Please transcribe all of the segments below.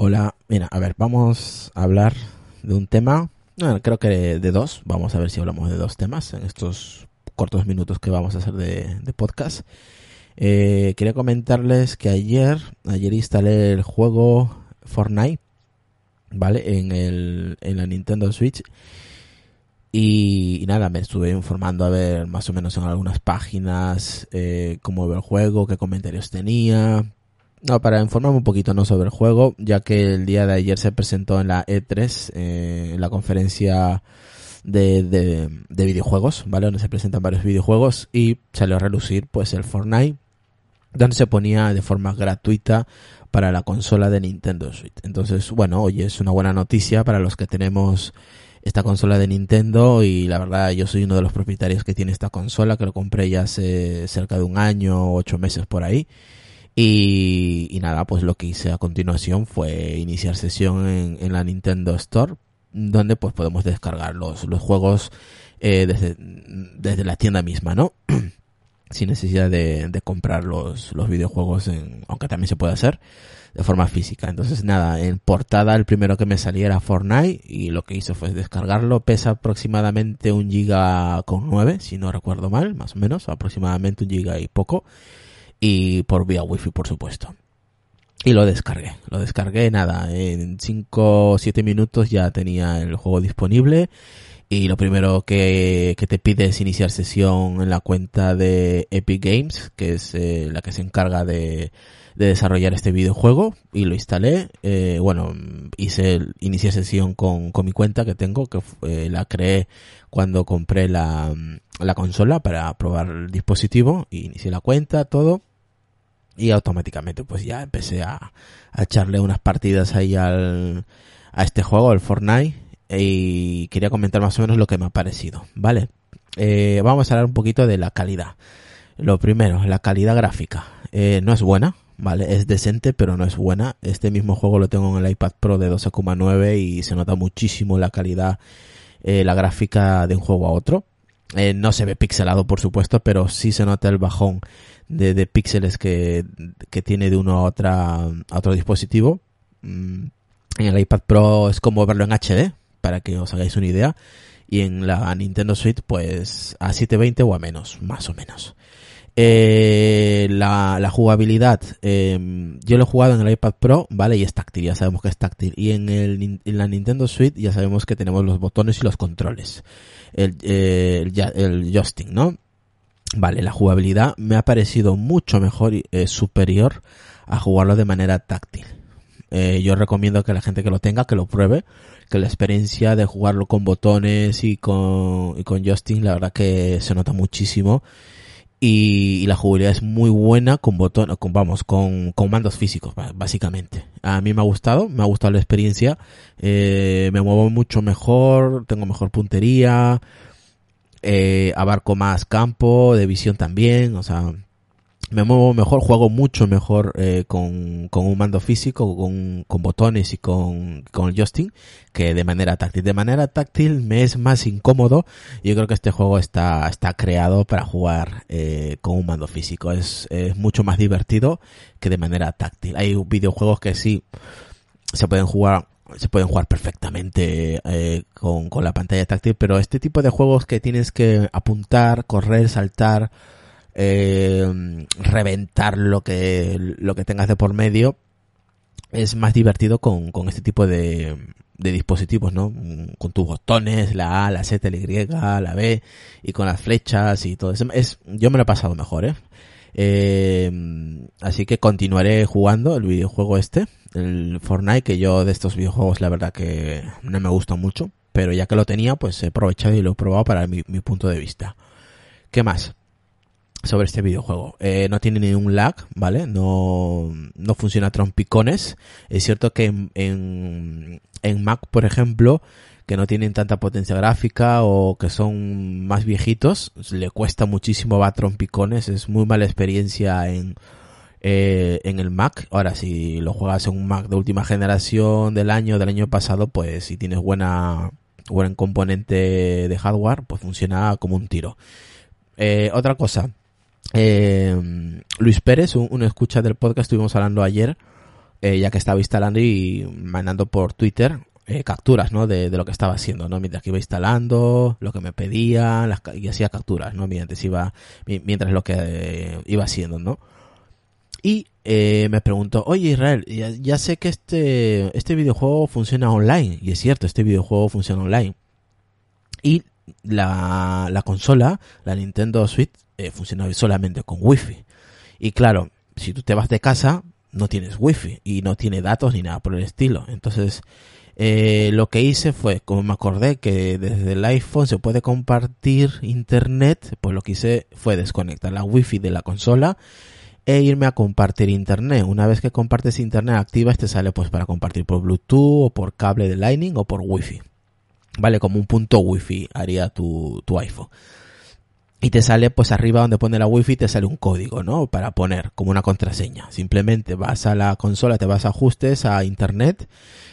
Hola, mira, a ver, vamos a hablar de un tema, bueno, creo que de dos, vamos a ver si hablamos de dos temas en estos cortos minutos que vamos a hacer de, podcast. Eh, quería comentarles que ayer, ayer instalé el juego Fortnite, ¿vale? En, el, en la Nintendo Switch. Y, y nada, me estuve informando a ver más o menos en algunas páginas eh, cómo iba el juego, qué comentarios tenía, no, para informarme un poquito no sobre el juego, ya que el día de ayer se presentó en la E3, eh, la conferencia de, de, de, videojuegos, ¿vale? Donde se presentan varios videojuegos y salió a relucir pues el Fortnite, donde se ponía de forma gratuita para la consola de Nintendo Switch. Entonces, bueno, hoy es una buena noticia para los que tenemos esta consola de Nintendo y la verdad yo soy uno de los propietarios que tiene esta consola, que lo compré ya hace cerca de un año, ocho meses por ahí. Y, nada, pues lo que hice a continuación fue iniciar sesión en, en la Nintendo Store, donde pues podemos descargar los, los juegos eh, desde, desde la tienda misma, ¿no? Sin necesidad de, de comprar los, los videojuegos, en, aunque también se puede hacer de forma física. Entonces nada, en portada el primero que me salía era Fortnite y lo que hice fue descargarlo. Pesa aproximadamente un giga con 9, si no recuerdo mal, más o menos, aproximadamente un giga y poco y por vía wifi por supuesto. Y lo descargué lo descargué nada en 5 o 7 minutos ya tenía el juego disponible. Y lo primero que, que, te pide es iniciar sesión en la cuenta de Epic Games que es eh, la que se encarga de, de desarrollar este videojuego y lo instalé. Eh, bueno hice inicié sesión con, con mi cuenta que tengo que eh, la creé cuando compré la, la consola para probar el dispositivo y inicié la cuenta todo y automáticamente pues ya empecé a, a echarle unas partidas ahí al, a este juego, el Fortnite, y quería comentar más o menos lo que me ha parecido, ¿vale? Eh, vamos a hablar un poquito de la calidad. Lo primero, la calidad gráfica. Eh, no es buena, ¿vale? Es decente, pero no es buena. Este mismo juego lo tengo en el iPad Pro de 12,9 y se nota muchísimo la calidad, eh, la gráfica de un juego a otro. Eh, no se ve pixelado, por supuesto, pero sí se nota el bajón de, de píxeles que, tiene de uno a, otra, a otro dispositivo. Mm, en el iPad Pro es como verlo en HD, para que os hagáis una idea. Y en la Nintendo Switch, pues a 720 o a menos, más o menos. Eh, la, la, jugabilidad, eh, yo lo he jugado en el iPad Pro, ¿vale? Y es táctil, ya sabemos que es táctil. Y en, el, en la Nintendo Switch ya sabemos que tenemos los botones y los controles. El, eh, el, el joystick, ¿no? Vale, la jugabilidad me ha parecido mucho mejor y eh, superior a jugarlo de manera táctil. Eh, yo recomiendo que la gente que lo tenga, que lo pruebe, que la experiencia de jugarlo con botones y con, y con joystick, la verdad que se nota muchísimo. Y, y la jugabilidad es muy buena con botones, con, vamos, con, con mandos físicos, básicamente. A mí me ha gustado, me ha gustado la experiencia, eh, me muevo mucho mejor, tengo mejor puntería, eh, abarco más campo, de visión también, o sea, me muevo mejor, juego mucho mejor eh, con, con, un mando físico, con, con botones y con, con el joystick, que de manera táctil. De manera táctil me es más incómodo. Yo creo que este juego está, está creado para jugar eh, con un mando físico. Es, es mucho más divertido que de manera táctil. Hay videojuegos que sí se pueden jugar se pueden jugar perfectamente eh, con, con la pantalla táctil, pero este tipo de juegos que tienes que apuntar, correr, saltar, eh, reventar lo que, lo que tengas de por medio, es más divertido con, con este tipo de, de dispositivos, ¿no? Con tus botones, la A, la Z, la Y, la B, y con las flechas y todo eso. Es, yo me lo he pasado mejor, ¿eh? Eh, así que continuaré jugando el videojuego este, el Fortnite, que yo de estos videojuegos la verdad que no me gusta mucho, pero ya que lo tenía, pues he aprovechado y lo he probado para mi, mi punto de vista. ¿Qué más? Sobre este videojuego. Eh, no tiene ningún lag, ¿vale? No, no funciona trompicones. Es cierto que en, en, en Mac, por ejemplo, que no tienen tanta potencia gráfica o que son más viejitos, le cuesta muchísimo va a trompicones, es muy mala experiencia en, eh, en el Mac. Ahora, si lo juegas en un Mac de última generación del año, del año pasado, pues si tienes buena, buen componente de hardware, pues funciona como un tiro. Eh, otra cosa, eh, Luis Pérez, un, escucha del podcast, estuvimos hablando ayer, eh, ya que estaba instalando y mandando por Twitter eh, capturas, ¿no? De, lo que estaba haciendo, ¿no? Mientras que iba instalando, lo que me pedían, y hacía capturas, ¿no? Mientras iba, mientras lo que eh, iba haciendo, ¿no? Y me preguntó, oye Israel, ya, ya, sé que este, este videojuego funciona online. Y es cierto, este videojuego funciona online. Y la, la consola, la Nintendo Switch, eh, funciona solamente con Wi-Fi. Y claro, si tú te vas de casa, no tienes Wi-Fi y no tiene datos ni nada por el estilo. Entonces, eh, lo que hice fue, como me acordé que desde el iPhone se puede compartir internet, pues lo que hice fue desconectar la Wi-Fi de la consola e irme a compartir internet. Una vez que compartes internet activa, este sale pues para compartir por Bluetooth o por cable de Lightning o por Wi-Fi. Vale, como un punto Wi-Fi haría tu, tu iPhone y te sale pues arriba donde pone la wifi te sale un código, ¿no? Para poner como una contraseña. Simplemente vas a la consola, te vas a ajustes a internet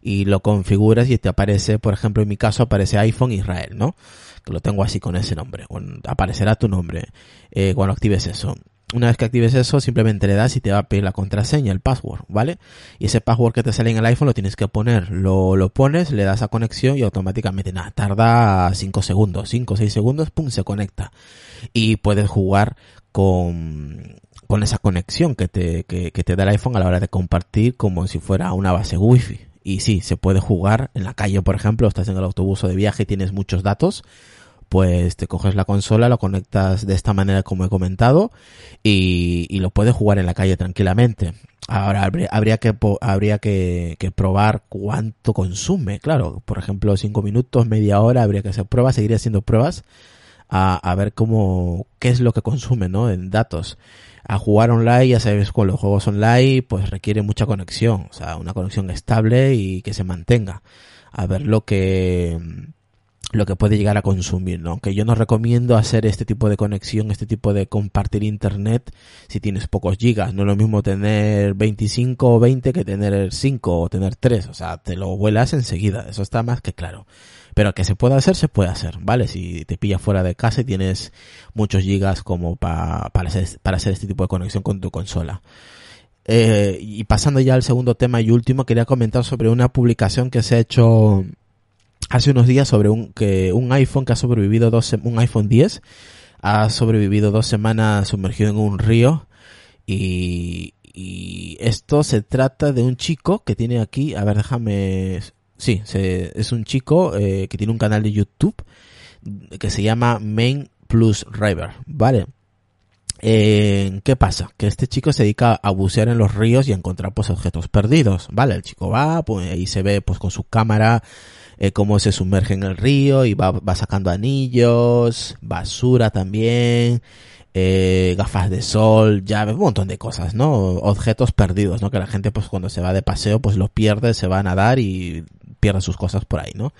y lo configuras y te aparece, por ejemplo, en mi caso aparece iPhone Israel, ¿no? Que lo tengo así con ese nombre. Aparecerá tu nombre eh, cuando actives eso. Una vez que actives eso, simplemente le das y te va a pedir la contraseña, el password, ¿vale? Y ese password que te sale en el iPhone lo tienes que poner. Lo, lo pones, le das a conexión y automáticamente, nada, tarda 5 segundos, 5 o 6 segundos, pum, se conecta. Y puedes jugar con, con esa conexión que te, que, que te da el iPhone a la hora de compartir como si fuera una base wifi. Y sí, se puede jugar en la calle, por ejemplo, estás en el autobús o de viaje y tienes muchos datos pues te coges la consola, lo conectas de esta manera como he comentado y, y lo puedes jugar en la calle tranquilamente. Ahora habría, que habría que, que, probar cuánto consume, claro, por ejemplo cinco minutos, media hora, habría que hacer pruebas, seguir haciendo pruebas a, a ver cómo qué es lo que consume, ¿no? En datos. A jugar online, ya sabes, con los juegos online, pues requiere mucha conexión, o sea, una conexión estable y que se mantenga. A ver lo que lo que puede llegar a consumir, ¿no? Que yo no recomiendo hacer este tipo de conexión, este tipo de compartir internet si tienes pocos gigas. No es lo mismo tener 25 o 20 que tener 5 o tener 3. O sea, te lo vuelas enseguida. Eso está más que claro. Pero que se puede hacer, se puede hacer, ¿vale? Si te pillas fuera de casa y tienes muchos gigas como pa, para, hacer, para hacer este tipo de conexión con tu consola. Eh, y pasando ya al segundo tema y último, quería comentar sobre una publicación que se ha hecho hace unos días sobre un, que un iPhone que ha sobrevivido dos, un iPhone 10 ha sobrevivido dos semanas sumergido en un río y, y esto se trata de un chico que tiene aquí, a ver, déjame, sí, se, es un chico eh, que tiene un canal de YouTube que se llama Main Plus River, ¿vale? Eh, ¿Qué pasa? Que este chico se dedica a bucear en los ríos y a encontrar pues objetos perdidos, ¿vale? El chico va, pues ahí se ve pues con su cámara eh, cómo se sumerge en el río y va, va sacando anillos, basura también, eh, gafas de sol, llaves, un montón de cosas, ¿no? Objetos perdidos, ¿no? Que la gente pues cuando se va de paseo pues los pierde, se va a nadar y pierde sus cosas por ahí, ¿no?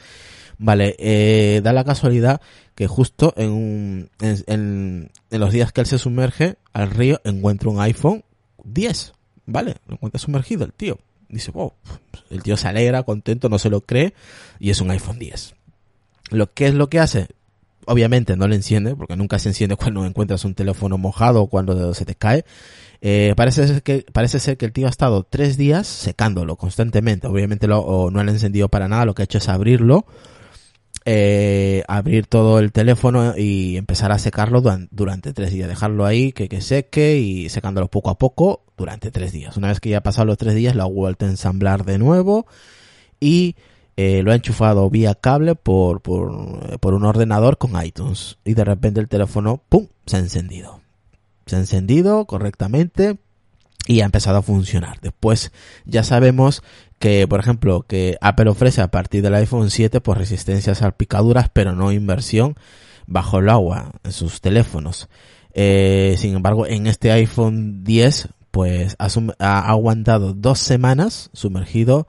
Vale, eh, da la casualidad que justo en, un, en, en, en, los días que él se sumerge al río encuentra un iPhone 10, ¿vale? Lo encuentra sumergido el tío dice, wow, el tío se alegra, contento, no se lo cree, y es un iPhone 10. Lo que es lo que hace, obviamente no le enciende, porque nunca se enciende cuando encuentras un teléfono mojado o cuando se te cae. Eh, parece ser que parece ser que el tío ha estado tres días secándolo constantemente. Obviamente lo, no le ha encendido para nada. Lo que ha hecho es abrirlo, eh, abrir todo el teléfono y empezar a secarlo durante tres días. Dejarlo ahí que, que seque y secándolo poco a poco durante tres días. Una vez que ya ha pasado los tres días, lo ha vuelto a ensamblar de nuevo y eh, lo ha enchufado vía cable por, por, por, un ordenador con iTunes. Y de repente el teléfono, ¡pum!, se ha encendido. Se ha encendido correctamente y ha empezado a funcionar. Después ya sabemos que, por ejemplo, que Apple ofrece a partir del iPhone 7 por resistencias a picaduras, pero no inversión bajo el agua en sus teléfonos. Eh, sin embargo, en este iPhone 10, pues ha, ha aguantado dos semanas sumergido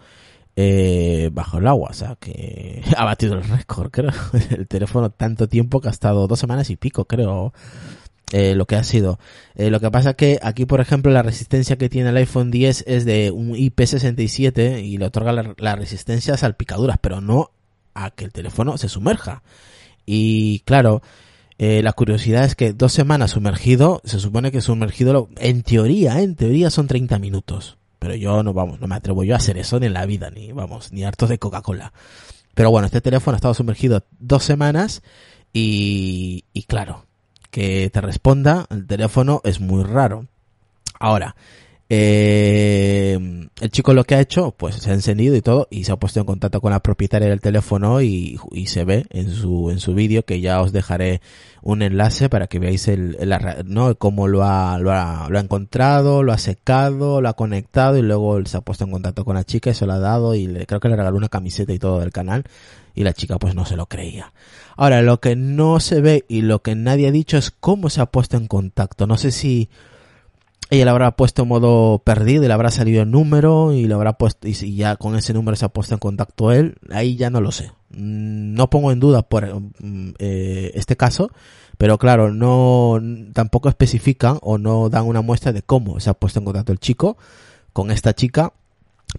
eh, bajo el agua. O sea, que ha batido el récord, creo. El teléfono tanto tiempo que ha estado dos semanas y pico, creo. Eh, lo que ha sido. Eh, lo que pasa que aquí, por ejemplo, la resistencia que tiene el iPhone 10 es de un IP67 y le otorga la, resistencia a salpicaduras, pero no a que el teléfono se sumerja. Y claro, eh, la curiosidad es que dos semanas sumergido, se supone que sumergido, en teoría, en teoría son 30 minutos. Pero yo no, vamos, no me atrevo yo a hacer eso ni en la vida, ni, vamos, ni harto de Coca-Cola. Pero bueno, este teléfono ha estado sumergido dos semanas y, y claro, que te responda el teléfono es muy raro. Ahora, eh, el chico lo que ha hecho, pues se ha encendido y todo, y se ha puesto en contacto con la propietaria del teléfono y, se ve en su, en su vídeo, que ya os dejaré un enlace para que veáis el, ¿no? cómo lo ha, lo ha, lo ha encontrado, lo ha secado, lo ha conectado y luego se ha puesto en contacto con la chica y se lo ha dado y le, creo que le regaló una camiseta y todo del canal y la chica pues no se lo creía. Ahora, lo que no se ve y lo que nadie ha dicho es cómo se ha puesto en contacto. No sé si ella le habrá puesto en modo perdido y le habrá salido el número y le habrá puesto y ya con ese número se ha puesto en contacto él, ahí ya no lo sé. Mm, no pongo en duda por mm, eh, este caso, pero claro, no tampoco especifican o no dan una muestra de cómo se ha puesto en contacto el chico con esta chica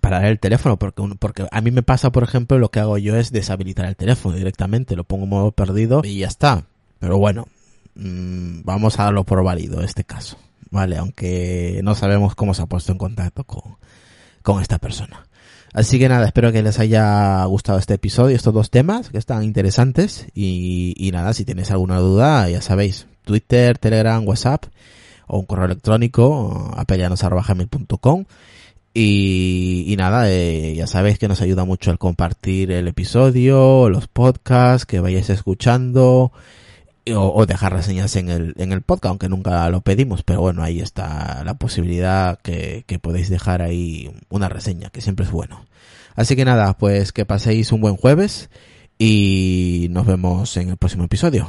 para dar el teléfono, porque, porque a mí me pasa, por ejemplo, lo que hago yo es deshabilitar el teléfono directamente, lo pongo en modo perdido y ya está. Pero bueno, mmm, vamos a darlo por válido este caso, ¿vale? Aunque no sabemos cómo se ha puesto en contacto con, con esta persona. Así que nada, espero que les haya gustado este episodio, estos dos temas que están interesantes. Y, nada, si tenéis alguna duda, ya sabéis, Twitter, Telegram, WhatsApp o un correo electrónico, apelianos.com. Y, nada, eh, ya sabéis que nos ayuda mucho el compartir el episodio, los podcasts, que vayáis escuchando o, o, dejar reseñas en el, en el podcast, aunque nunca lo pedimos, pero bueno, ahí está la posibilidad que, que podéis dejar ahí una reseña, que siempre es bueno. Así que nada, pues que paséis un buen jueves y nos vemos en el próximo episodio.